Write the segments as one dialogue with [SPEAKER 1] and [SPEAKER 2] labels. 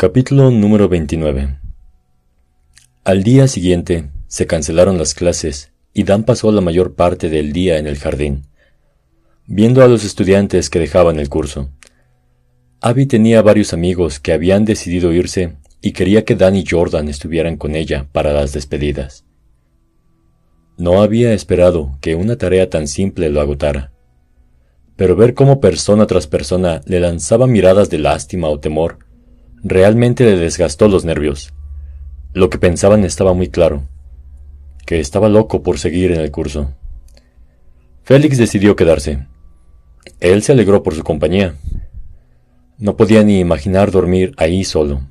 [SPEAKER 1] Capítulo número 29 Al día siguiente se cancelaron las clases y Dan pasó la mayor parte del día en el jardín, viendo a los estudiantes que dejaban el curso. Abby tenía varios amigos que habían decidido irse y quería que Dan y Jordan estuvieran con ella para las despedidas. No había esperado que una tarea tan simple lo agotara, pero ver cómo persona tras persona le lanzaba miradas de lástima o temor Realmente le desgastó los nervios. Lo que pensaban estaba muy claro, que estaba loco por seguir en el curso. Félix decidió quedarse. Él se alegró por su compañía. No podía ni imaginar dormir ahí solo.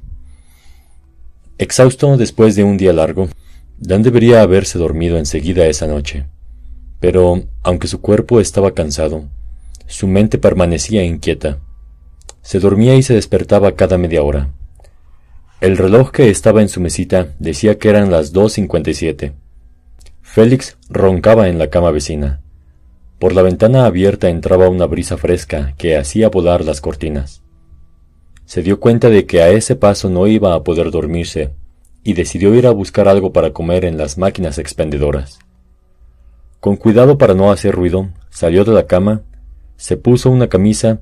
[SPEAKER 1] Exhausto después de un día largo, Dan debería haberse dormido enseguida esa noche. Pero, aunque su cuerpo estaba cansado, su mente permanecía inquieta. Se dormía y se despertaba cada media hora. El reloj que estaba en su mesita decía que eran las 2.57. Félix roncaba en la cama vecina. Por la ventana abierta entraba una brisa fresca que hacía volar las cortinas. Se dio cuenta de que a ese paso no iba a poder dormirse y decidió ir a buscar algo para comer en las máquinas expendedoras. Con cuidado para no hacer ruido, salió de la cama, se puso una camisa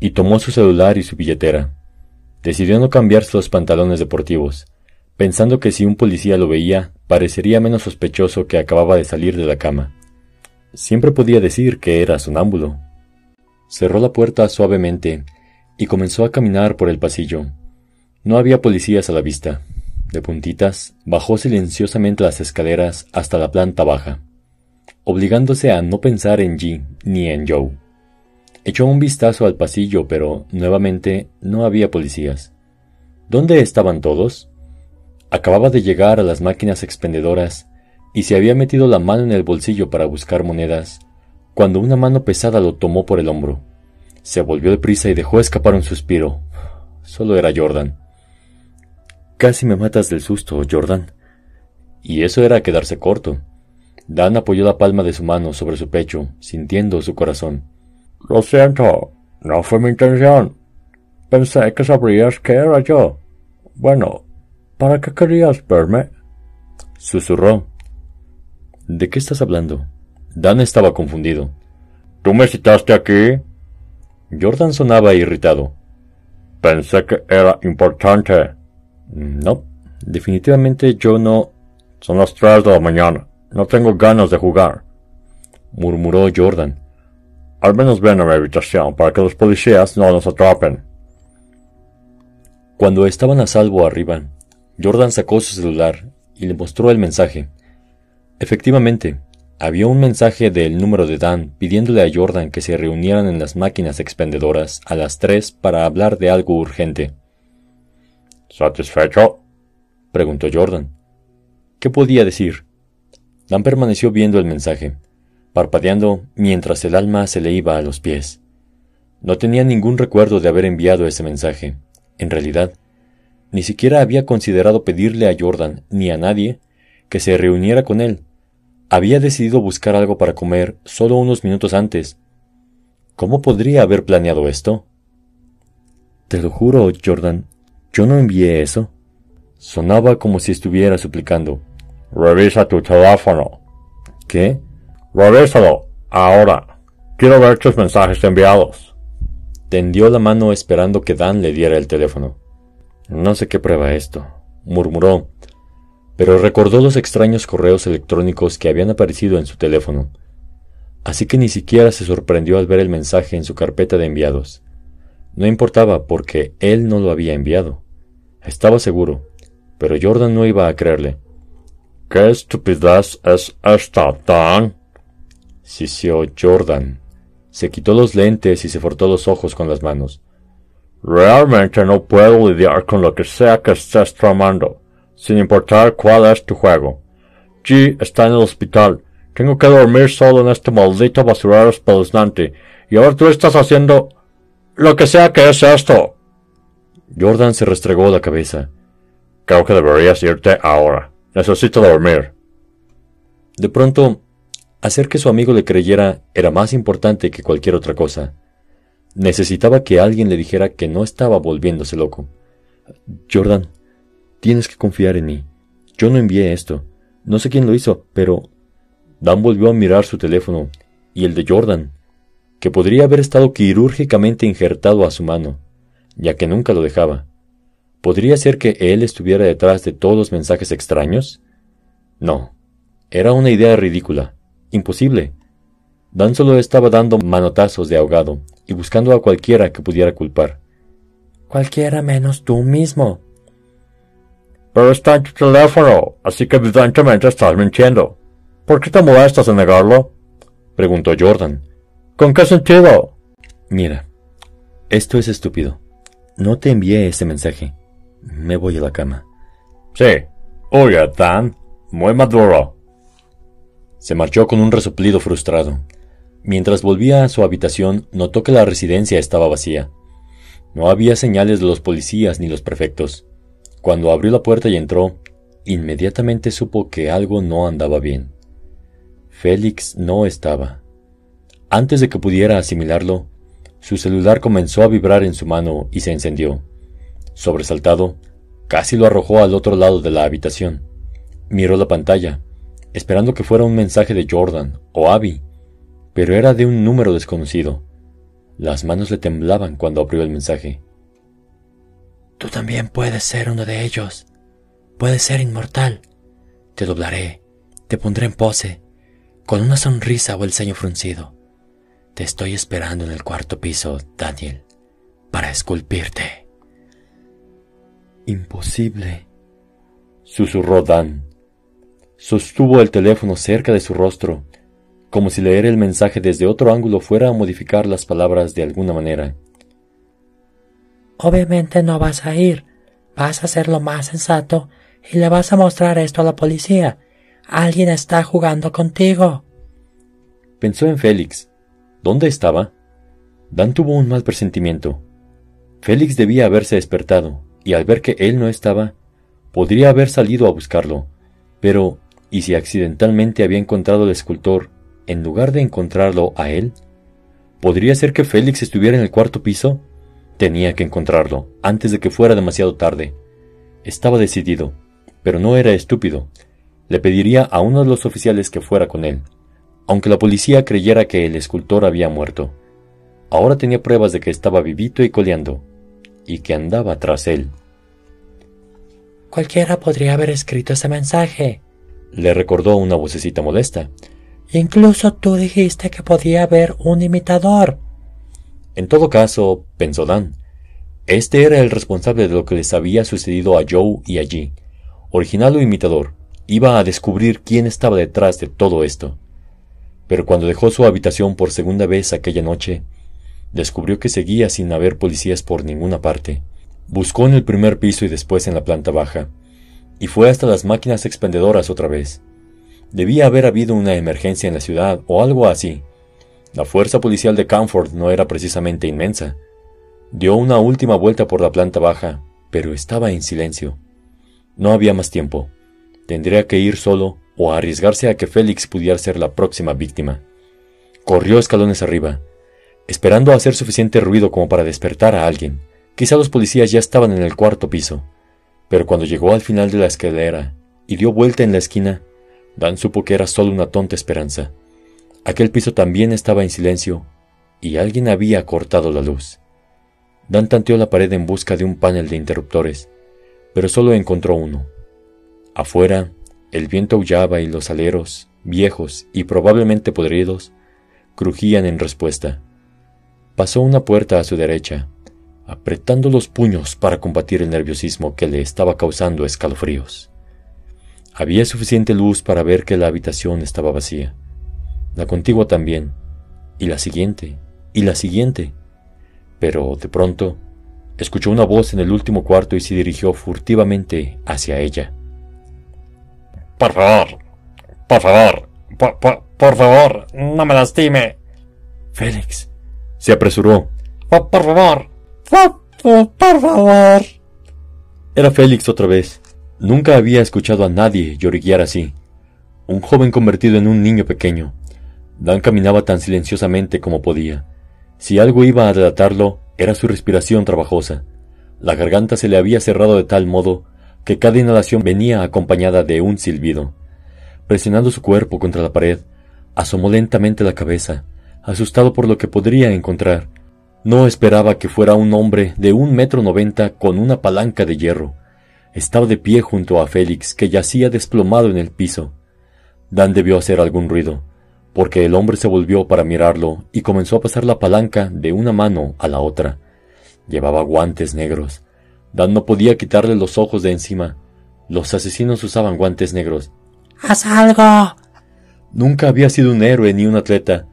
[SPEAKER 1] y tomó su celular y su billetera. Decidió no cambiarse los pantalones deportivos, pensando que si un policía lo veía, parecería menos sospechoso que acababa de salir de la cama. Siempre podía decir que era sonámbulo. Cerró la puerta suavemente y comenzó a caminar por el pasillo. No había policías a la vista. De puntitas, bajó silenciosamente las escaleras hasta la planta baja, obligándose a no pensar en G ni en Joe. Echó un vistazo al pasillo, pero nuevamente no había policías. ¿Dónde estaban todos? Acababa de llegar a las máquinas expendedoras y se había metido la mano en el bolsillo para buscar monedas, cuando una mano pesada lo tomó por el hombro. Se volvió de prisa y dejó escapar un suspiro. Solo era Jordan. Casi me matas del susto, Jordan. Y eso era quedarse corto. Dan apoyó la palma de su mano sobre su pecho, sintiendo su corazón.
[SPEAKER 2] Lo siento, no fue mi intención. Pensé que sabrías que era yo. Bueno, ¿para qué querías verme?
[SPEAKER 1] Susurró. ¿De qué estás hablando? Dan estaba confundido.
[SPEAKER 2] ¿Tú me citaste aquí?
[SPEAKER 1] Jordan sonaba irritado.
[SPEAKER 2] Pensé que era importante.
[SPEAKER 1] No, definitivamente yo no.
[SPEAKER 2] Son las tres de la mañana. No tengo ganas de jugar.
[SPEAKER 1] Murmuró Jordan.
[SPEAKER 2] Al menos ven a mi habitación para que los policías no nos atrapen.
[SPEAKER 1] Cuando estaban a salvo arriba, Jordan sacó su celular y le mostró el mensaje. Efectivamente, había un mensaje del número de Dan pidiéndole a Jordan que se reunieran en las máquinas expendedoras a las tres para hablar de algo urgente.
[SPEAKER 2] ¿Satisfecho?
[SPEAKER 1] preguntó Jordan. ¿Qué podía decir? Dan permaneció viendo el mensaje parpadeando mientras el alma se le iba a los pies. No tenía ningún recuerdo de haber enviado ese mensaje. En realidad, ni siquiera había considerado pedirle a Jordan ni a nadie que se reuniera con él. Había decidido buscar algo para comer solo unos minutos antes. ¿Cómo podría haber planeado esto? Te lo juro, Jordan, yo no envié eso. Sonaba como si estuviera suplicando.
[SPEAKER 2] Revisa tu teléfono.
[SPEAKER 1] ¿Qué?
[SPEAKER 2] Revísalo, ahora. Quiero ver tus mensajes enviados.
[SPEAKER 1] Tendió la mano esperando que Dan le diera el teléfono. No sé qué prueba esto, murmuró, pero recordó los extraños correos electrónicos que habían aparecido en su teléfono. Así que ni siquiera se sorprendió al ver el mensaje en su carpeta de enviados. No importaba porque él no lo había enviado. Estaba seguro, pero Jordan no iba a creerle.
[SPEAKER 2] ¿Qué estupidez es esta, Dan?
[SPEAKER 1] Sisió Jordan. Se quitó los lentes y se frotó los ojos con las manos.
[SPEAKER 2] Realmente no puedo lidiar con lo que sea que estés tramando, sin importar cuál es tu juego. G está en el hospital. Tengo que dormir solo en este maldito basurero espeluznante. Y ahora tú estás haciendo... lo que sea que es esto.
[SPEAKER 1] Jordan se restregó la cabeza.
[SPEAKER 2] Creo que deberías irte ahora. Necesito dormir.
[SPEAKER 1] De pronto, Hacer que su amigo le creyera era más importante que cualquier otra cosa. Necesitaba que alguien le dijera que no estaba volviéndose loco. Jordan, tienes que confiar en mí. Yo no envié esto. No sé quién lo hizo, pero... Dan volvió a mirar su teléfono y el de Jordan, que podría haber estado quirúrgicamente injertado a su mano, ya que nunca lo dejaba. ¿Podría ser que él estuviera detrás de todos los mensajes extraños? No. Era una idea ridícula. Imposible. Dan solo estaba dando manotazos de ahogado y buscando a cualquiera que pudiera culpar.
[SPEAKER 3] Cualquiera menos tú mismo.
[SPEAKER 2] Pero está en tu teléfono, así que evidentemente estás mintiendo. ¿Por qué te molestas en negarlo?
[SPEAKER 1] preguntó Jordan.
[SPEAKER 2] ¿Con qué sentido?
[SPEAKER 1] Mira, esto es estúpido. No te envié ese mensaje. Me voy a la cama.
[SPEAKER 2] Sí. Oye, Dan, muy maduro.
[SPEAKER 1] Se marchó con un resoplido frustrado. Mientras volvía a su habitación, notó que la residencia estaba vacía. No había señales de los policías ni los prefectos. Cuando abrió la puerta y entró, inmediatamente supo que algo no andaba bien. Félix no estaba. Antes de que pudiera asimilarlo, su celular comenzó a vibrar en su mano y se encendió. Sobresaltado, casi lo arrojó al otro lado de la habitación. Miró la pantalla, esperando que fuera un mensaje de Jordan o Abby, pero era de un número desconocido. Las manos le temblaban cuando abrió el mensaje.
[SPEAKER 3] Tú también puedes ser uno de ellos. Puedes ser inmortal. Te doblaré, te pondré en pose, con una sonrisa o el ceño fruncido. Te estoy esperando en el cuarto piso, Daniel, para esculpirte.
[SPEAKER 1] Imposible, susurró Dan. Sostuvo el teléfono cerca de su rostro, como si leer el mensaje desde otro ángulo fuera a modificar las palabras de alguna manera.
[SPEAKER 3] Obviamente no vas a ir. Vas a ser lo más sensato y le vas a mostrar esto a la policía. Alguien está jugando contigo.
[SPEAKER 1] Pensó en Félix. ¿Dónde estaba? Dan tuvo un mal presentimiento. Félix debía haberse despertado, y al ver que él no estaba, podría haber salido a buscarlo. Pero, ¿y si accidentalmente había encontrado al escultor en lugar de encontrarlo a él? ¿Podría ser que Félix estuviera en el cuarto piso? Tenía que encontrarlo, antes de que fuera demasiado tarde. Estaba decidido, pero no era estúpido. Le pediría a uno de los oficiales que fuera con él, aunque la policía creyera que el escultor había muerto. Ahora tenía pruebas de que estaba vivito y coleando, y que andaba tras él.
[SPEAKER 3] Cualquiera podría haber escrito ese mensaje,
[SPEAKER 1] le recordó una vocecita molesta.
[SPEAKER 3] Incluso tú dijiste que podía haber un imitador.
[SPEAKER 1] En todo caso, pensó Dan, este era el responsable de lo que les había sucedido a Joe y a. Original o imitador, iba a descubrir quién estaba detrás de todo esto. Pero cuando dejó su habitación por segunda vez aquella noche, descubrió que seguía sin haber policías por ninguna parte. Buscó en el primer piso y después en la planta baja, y fue hasta las máquinas expendedoras otra vez. Debía haber habido una emergencia en la ciudad o algo así. La fuerza policial de Camford no era precisamente inmensa. Dio una última vuelta por la planta baja, pero estaba en silencio. No había más tiempo. Tendría que ir solo o arriesgarse a que Félix pudiera ser la próxima víctima. Corrió escalones arriba, esperando hacer suficiente ruido como para despertar a alguien. Quizá los policías ya estaban en el cuarto piso, pero cuando llegó al final de la escalera y dio vuelta en la esquina, Dan supo que era solo una tonta esperanza. Aquel piso también estaba en silencio y alguien había cortado la luz. Dan tanteó la pared en busca de un panel de interruptores, pero solo encontró uno. Afuera, el viento aullaba y los aleros, viejos y probablemente podridos, crujían en respuesta. Pasó una puerta a su derecha, apretando los puños para combatir el nerviosismo que le estaba causando escalofríos. Había suficiente luz para ver que la habitación estaba vacía, la contigua también, y la siguiente, y la siguiente. Pero de pronto, escuchó una voz en el último cuarto y se dirigió furtivamente hacia ella.
[SPEAKER 2] Por favor, por favor, por, por, favor, no me lastime.
[SPEAKER 1] Félix, se apresuró.
[SPEAKER 2] Por, favor,
[SPEAKER 3] por, favor.
[SPEAKER 1] Era Félix otra vez. Nunca había escuchado a nadie lloriquear así. Un joven convertido en un niño pequeño. Dan caminaba tan silenciosamente como podía. Si algo iba a delatarlo, era su respiración trabajosa. La garganta se le había cerrado de tal modo que cada inhalación venía acompañada de un silbido. Presionando su cuerpo contra la pared, asomó lentamente la cabeza, asustado por lo que podría encontrar. No esperaba que fuera un hombre de un metro noventa con una palanca de hierro. Estaba de pie junto a Félix, que yacía desplomado en el piso. Dan debió hacer algún ruido, porque el hombre se volvió para mirarlo y comenzó a pasar la palanca de una mano a la otra. Llevaba guantes negros. Dan no podía quitarle los ojos de encima. Los asesinos usaban guantes negros.
[SPEAKER 3] ¡Haz algo!
[SPEAKER 1] Nunca había sido un héroe ni un atleta,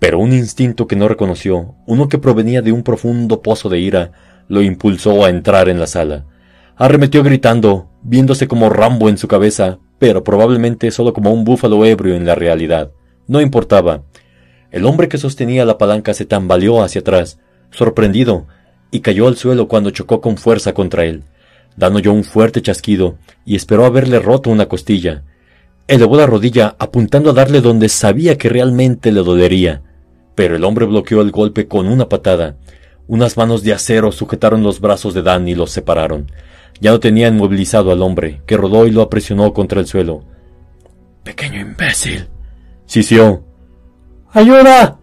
[SPEAKER 1] pero un instinto que no reconoció, uno que provenía de un profundo pozo de ira, lo impulsó a entrar en la sala. Arremetió gritando, viéndose como Rambo en su cabeza, pero probablemente solo como un búfalo ebrio en la realidad. No importaba. El hombre que sostenía la palanca se tambaleó hacia atrás, sorprendido, y cayó al suelo cuando chocó con fuerza contra él. Dan oyó un fuerte chasquido y esperó haberle roto una costilla. Elevó la rodilla apuntando a darle donde sabía que realmente le dolería, pero el hombre bloqueó el golpe con una patada. Unas manos de acero sujetaron los brazos de Dan y los separaron. Ya no tenía inmovilizado al hombre, que rodó y lo apresionó contra el suelo.
[SPEAKER 3] Pequeño imbécil.
[SPEAKER 1] Sisió. ¡Ayuda!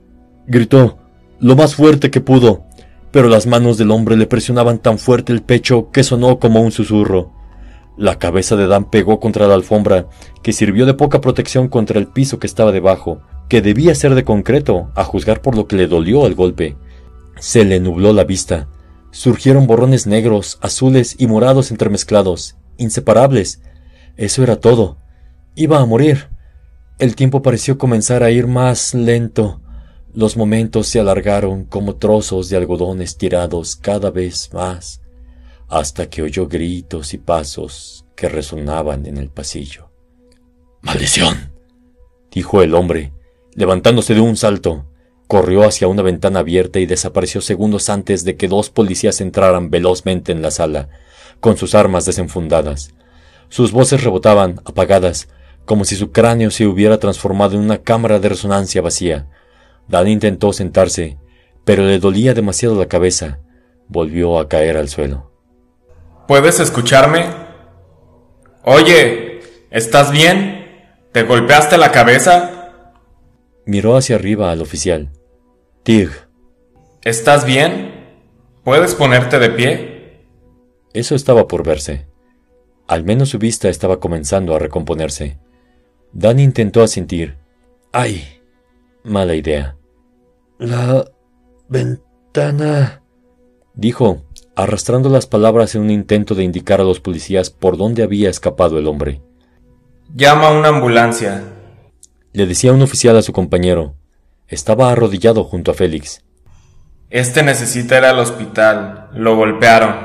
[SPEAKER 1] gritó, lo más fuerte que pudo pero las manos del hombre le presionaban tan fuerte el pecho que sonó como un susurro. La cabeza de Dan pegó contra la alfombra, que sirvió de poca protección contra el piso que estaba debajo, que debía ser de concreto, a juzgar por lo que le dolió el golpe. Se le nubló la vista. Surgieron borrones negros, azules y morados entremezclados, inseparables. Eso era todo. Iba a morir. El tiempo pareció comenzar a ir más lento. Los momentos se alargaron como trozos de algodón estirados cada vez más, hasta que oyó gritos y pasos que resonaban en el pasillo.
[SPEAKER 3] ¡Maldición!
[SPEAKER 1] dijo el hombre, levantándose de un salto. Corrió hacia una ventana abierta y desapareció segundos antes de que dos policías entraran velozmente en la sala, con sus armas desenfundadas. Sus voces rebotaban, apagadas, como si su cráneo se hubiera transformado en una cámara de resonancia vacía. Dan intentó sentarse, pero le dolía demasiado la cabeza. Volvió a caer al suelo.
[SPEAKER 4] ¿Puedes escucharme? Oye, ¿estás bien? ¿Te golpeaste la cabeza?
[SPEAKER 1] Miró hacia arriba al oficial. Tig.
[SPEAKER 4] ¿Estás bien? ¿Puedes ponerte de pie?
[SPEAKER 1] Eso estaba por verse. Al menos su vista estaba comenzando a recomponerse. Dan intentó asentir. ¡Ay! Mala idea.
[SPEAKER 3] La ventana.
[SPEAKER 1] dijo, arrastrando las palabras en un intento de indicar a los policías por dónde había escapado el hombre.
[SPEAKER 4] Llama a una ambulancia.
[SPEAKER 1] Le decía un oficial a su compañero. Estaba arrodillado junto a Félix.
[SPEAKER 4] Este necesita ir al hospital. Lo golpearon.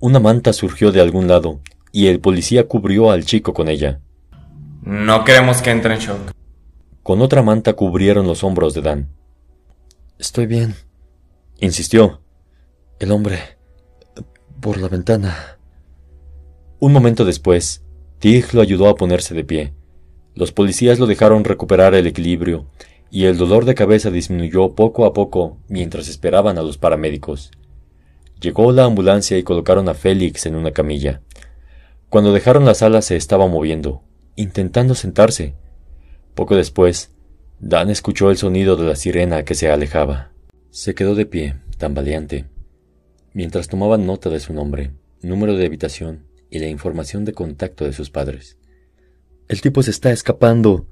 [SPEAKER 1] Una manta surgió de algún lado, y el policía cubrió al chico con ella.
[SPEAKER 4] No queremos que entre en shock.
[SPEAKER 1] Con otra manta cubrieron los hombros de Dan.
[SPEAKER 3] Estoy bien,
[SPEAKER 1] insistió.
[SPEAKER 3] El hombre. por la ventana.
[SPEAKER 1] Un momento después, Tig lo ayudó a ponerse de pie. Los policías lo dejaron recuperar el equilibrio, y el dolor de cabeza disminuyó poco a poco mientras esperaban a los paramédicos. Llegó la ambulancia y colocaron a Félix en una camilla. Cuando dejaron la sala se estaba moviendo, intentando sentarse, poco después, Dan escuchó el sonido de la sirena que se alejaba. Se quedó de pie, tambaleante, mientras tomaban nota de su nombre, número de habitación y la información de contacto de sus padres.
[SPEAKER 3] El tipo se está escapando,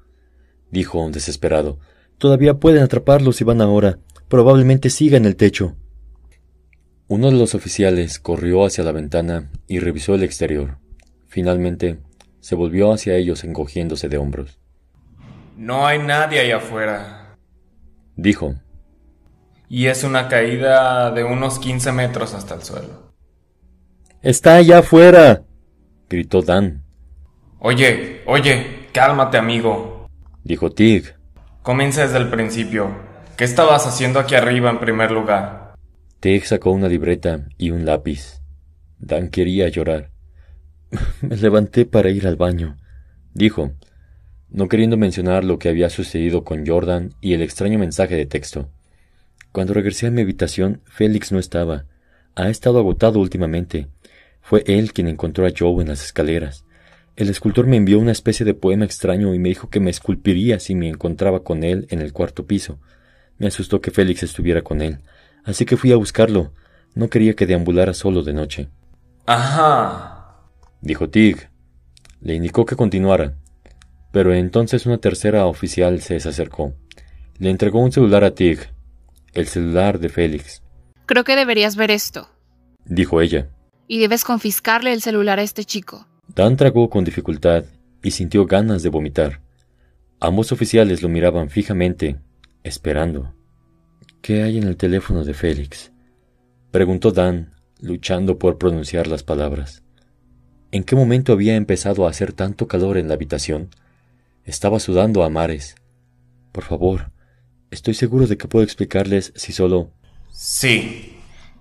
[SPEAKER 3] dijo desesperado. Todavía pueden atraparlo si van ahora. Probablemente siga en el techo.
[SPEAKER 1] Uno de los oficiales corrió hacia la ventana y revisó el exterior. Finalmente, se volvió hacia ellos encogiéndose de hombros.
[SPEAKER 4] No hay nadie ahí afuera.
[SPEAKER 1] Dijo.
[SPEAKER 4] Y es una caída de unos 15 metros hasta el suelo.
[SPEAKER 1] Está allá afuera. gritó Dan.
[SPEAKER 4] Oye, oye, cálmate, amigo.
[SPEAKER 1] Dijo Tig.
[SPEAKER 4] Comienza desde el principio. ¿Qué estabas haciendo aquí arriba en primer lugar?
[SPEAKER 1] Tig sacó una libreta y un lápiz. Dan quería llorar.
[SPEAKER 3] Me levanté para ir al baño,
[SPEAKER 1] dijo, no queriendo mencionar lo que había sucedido con Jordan y el extraño mensaje de texto. Cuando regresé a mi habitación, Félix no estaba. Ha estado agotado últimamente. Fue él quien encontró a Joe en las escaleras. El escultor me envió una especie de poema extraño y me dijo que me esculpiría si me encontraba con él en el cuarto piso. Me asustó que Félix estuviera con él, así que fui a buscarlo. No quería que deambulara solo de noche.
[SPEAKER 4] Ajá.
[SPEAKER 1] Dijo Tig. Le indicó que continuara. Pero entonces una tercera oficial se desacercó. Le entregó un celular a Tig. El celular de Félix.
[SPEAKER 5] Creo que deberías ver esto.
[SPEAKER 1] Dijo ella.
[SPEAKER 5] Y debes confiscarle el celular a este chico.
[SPEAKER 1] Dan tragó con dificultad y sintió ganas de vomitar. Ambos oficiales lo miraban fijamente, esperando. ¿Qué hay en el teléfono de Félix? preguntó Dan, luchando por pronunciar las palabras. ¿En qué momento había empezado a hacer tanto calor en la habitación? Estaba sudando a mares. Por favor, estoy seguro de que puedo explicarles si solo...
[SPEAKER 4] Sí,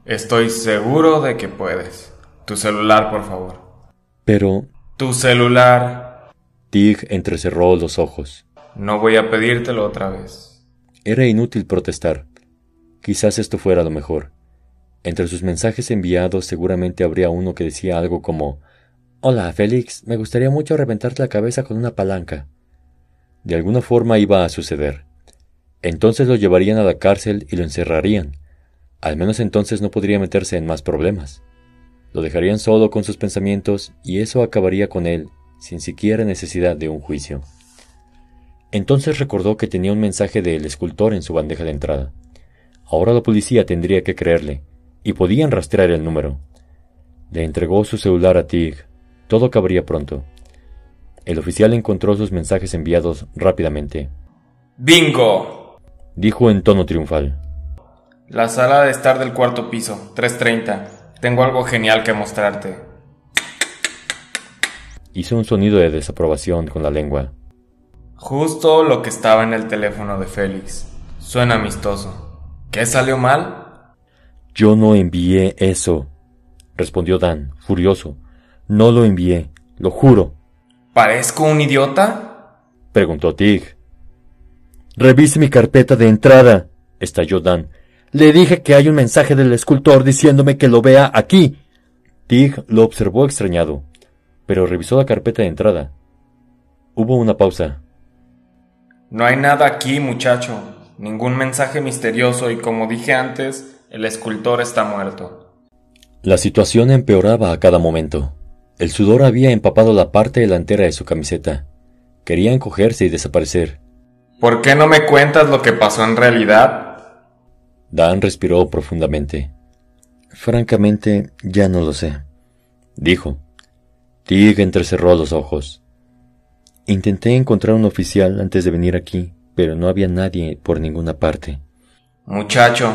[SPEAKER 4] estoy seguro de que puedes. Tu celular, por favor.
[SPEAKER 1] Pero...
[SPEAKER 4] Tu celular.
[SPEAKER 1] Tig entrecerró los ojos.
[SPEAKER 4] No voy a pedírtelo otra vez.
[SPEAKER 1] Era inútil protestar. Quizás esto fuera lo mejor. Entre sus mensajes enviados seguramente habría uno que decía algo como Hola, Félix, me gustaría mucho reventarte la cabeza con una palanca. De alguna forma iba a suceder. Entonces lo llevarían a la cárcel y lo encerrarían. Al menos entonces no podría meterse en más problemas. Lo dejarían solo con sus pensamientos y eso acabaría con él, sin siquiera necesidad de un juicio. Entonces recordó que tenía un mensaje del escultor en su bandeja de entrada. Ahora la policía tendría que creerle, y podían rastrear el número. Le entregó su celular a Tig. Todo acabaría pronto. El oficial encontró sus mensajes enviados rápidamente.
[SPEAKER 4] ¡Bingo!
[SPEAKER 1] Dijo en tono triunfal.
[SPEAKER 4] La sala de estar del cuarto piso, 330. Tengo algo genial que mostrarte.
[SPEAKER 1] Hizo un sonido de desaprobación con la lengua.
[SPEAKER 4] Justo lo que estaba en el teléfono de Félix. Suena amistoso. ¿Qué salió mal?
[SPEAKER 1] Yo no envié eso, respondió Dan, furioso. No lo envié, lo juro.
[SPEAKER 4] ¿Parezco un idiota?
[SPEAKER 1] preguntó Tig. Revise mi carpeta de entrada, estalló Dan. Le dije que hay un mensaje del escultor diciéndome que lo vea aquí. Tig lo observó extrañado, pero revisó la carpeta de entrada. Hubo una pausa.
[SPEAKER 4] No hay nada aquí, muchacho. Ningún mensaje misterioso y como dije antes, el escultor está muerto.
[SPEAKER 1] La situación empeoraba a cada momento. El sudor había empapado la parte delantera de su camiseta. Quería encogerse y desaparecer.
[SPEAKER 4] ¿Por qué no me cuentas lo que pasó en realidad?
[SPEAKER 1] Dan respiró profundamente. Francamente, ya no lo sé, dijo. Tig entrecerró los ojos. Intenté encontrar un oficial antes de venir aquí, pero no había nadie por ninguna parte.
[SPEAKER 4] Muchacho,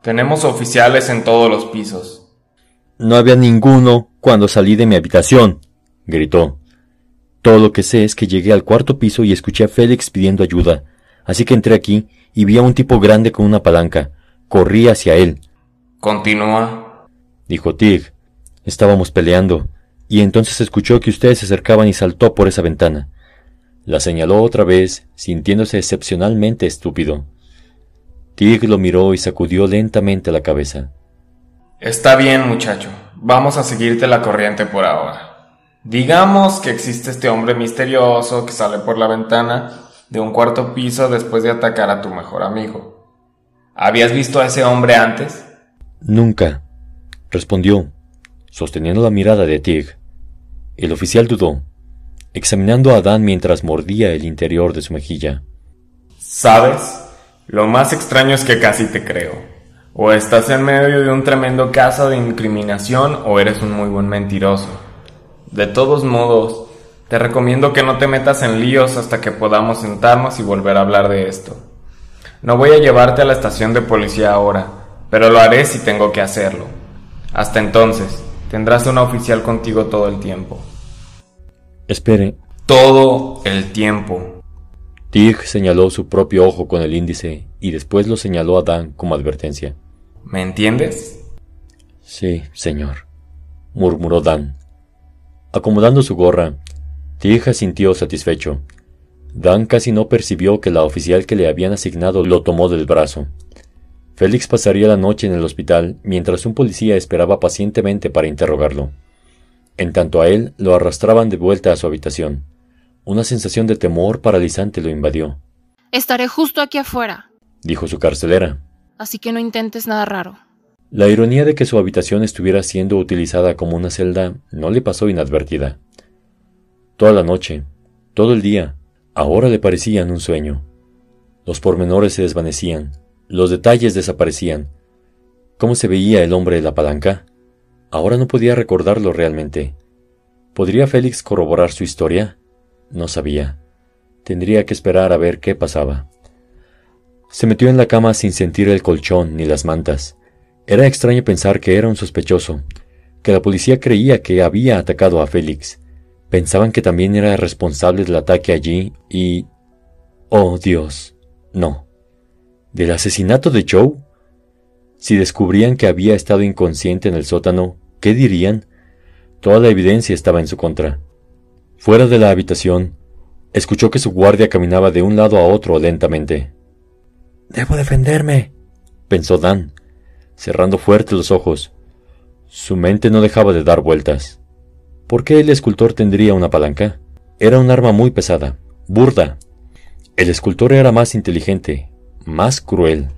[SPEAKER 4] tenemos oficiales en todos los pisos.
[SPEAKER 1] No había ninguno cuando salí de mi habitación, gritó. Todo lo que sé es que llegué al cuarto piso y escuché a Félix pidiendo ayuda, así que entré aquí y vi a un tipo grande con una palanca. Corrí hacia él.
[SPEAKER 4] Continúa,
[SPEAKER 1] dijo Tig. Estábamos peleando, y entonces escuchó que ustedes se acercaban y saltó por esa ventana. La señaló otra vez, sintiéndose excepcionalmente estúpido. Tig lo miró y sacudió lentamente la cabeza.
[SPEAKER 4] Está bien, muchacho. Vamos a seguirte la corriente por ahora. Digamos que existe este hombre misterioso que sale por la ventana de un cuarto piso después de atacar a tu mejor amigo. ¿Habías visto a ese hombre antes?
[SPEAKER 1] Nunca, respondió, sosteniendo la mirada de Tig. El oficial dudó, examinando a Dan mientras mordía el interior de su mejilla.
[SPEAKER 4] ¿Sabes? Lo más extraño es que casi te creo. O estás en medio de un tremendo caso de incriminación o eres un muy buen mentiroso. De todos modos, te recomiendo que no te metas en líos hasta que podamos sentarnos y volver a hablar de esto. No voy a llevarte a la estación de policía ahora, pero lo haré si tengo que hacerlo. Hasta entonces, tendrás una oficial contigo todo el tiempo.
[SPEAKER 1] Espere.
[SPEAKER 4] Todo el tiempo.
[SPEAKER 1] Tig señaló su propio ojo con el índice y después lo señaló a Dan como advertencia.
[SPEAKER 4] ¿Me entiendes?
[SPEAKER 1] Sí, señor, murmuró Dan. Acomodando su gorra, Tig sintió satisfecho. Dan casi no percibió que la oficial que le habían asignado lo tomó del brazo. Félix pasaría la noche en el hospital mientras un policía esperaba pacientemente para interrogarlo. En tanto a él lo arrastraban de vuelta a su habitación. Una sensación de temor paralizante lo invadió.
[SPEAKER 5] Estaré justo aquí afuera,
[SPEAKER 1] dijo su carcelera.
[SPEAKER 5] Así que no intentes nada raro.
[SPEAKER 1] La ironía de que su habitación estuviera siendo utilizada como una celda no le pasó inadvertida. Toda la noche, todo el día, ahora le parecían un sueño. Los pormenores se desvanecían, los detalles desaparecían. ¿Cómo se veía el hombre de la palanca? Ahora no podía recordarlo realmente. ¿Podría Félix corroborar su historia? No sabía. Tendría que esperar a ver qué pasaba. Se metió en la cama sin sentir el colchón ni las mantas. Era extraño pensar que era un sospechoso, que la policía creía que había atacado a Félix. Pensaban que también era responsable del ataque allí y... Oh Dios, no. ¿Del asesinato de Joe? Si descubrían que había estado inconsciente en el sótano, ¿qué dirían? Toda la evidencia estaba en su contra. Fuera de la habitación, escuchó que su guardia caminaba de un lado a otro lentamente.
[SPEAKER 3] Debo defenderme, pensó Dan, cerrando fuerte los ojos.
[SPEAKER 1] Su mente no dejaba de dar vueltas. ¿Por qué el escultor tendría una palanca? Era un arma muy pesada, burda. El escultor era más inteligente, más cruel.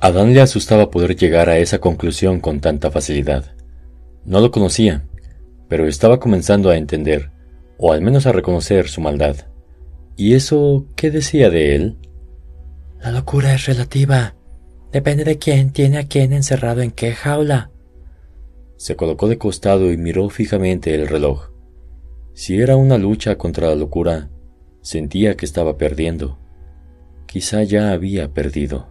[SPEAKER 1] A Dan le asustaba poder llegar a esa conclusión con tanta facilidad. No lo conocía, pero estaba comenzando a entender, o al menos a reconocer su maldad. ¿Y eso qué decía de él?
[SPEAKER 3] La locura es relativa. Depende de quién tiene a quién encerrado en qué jaula.
[SPEAKER 1] Se colocó de costado y miró fijamente el reloj. Si era una lucha contra la locura, sentía que estaba perdiendo. Quizá ya había perdido.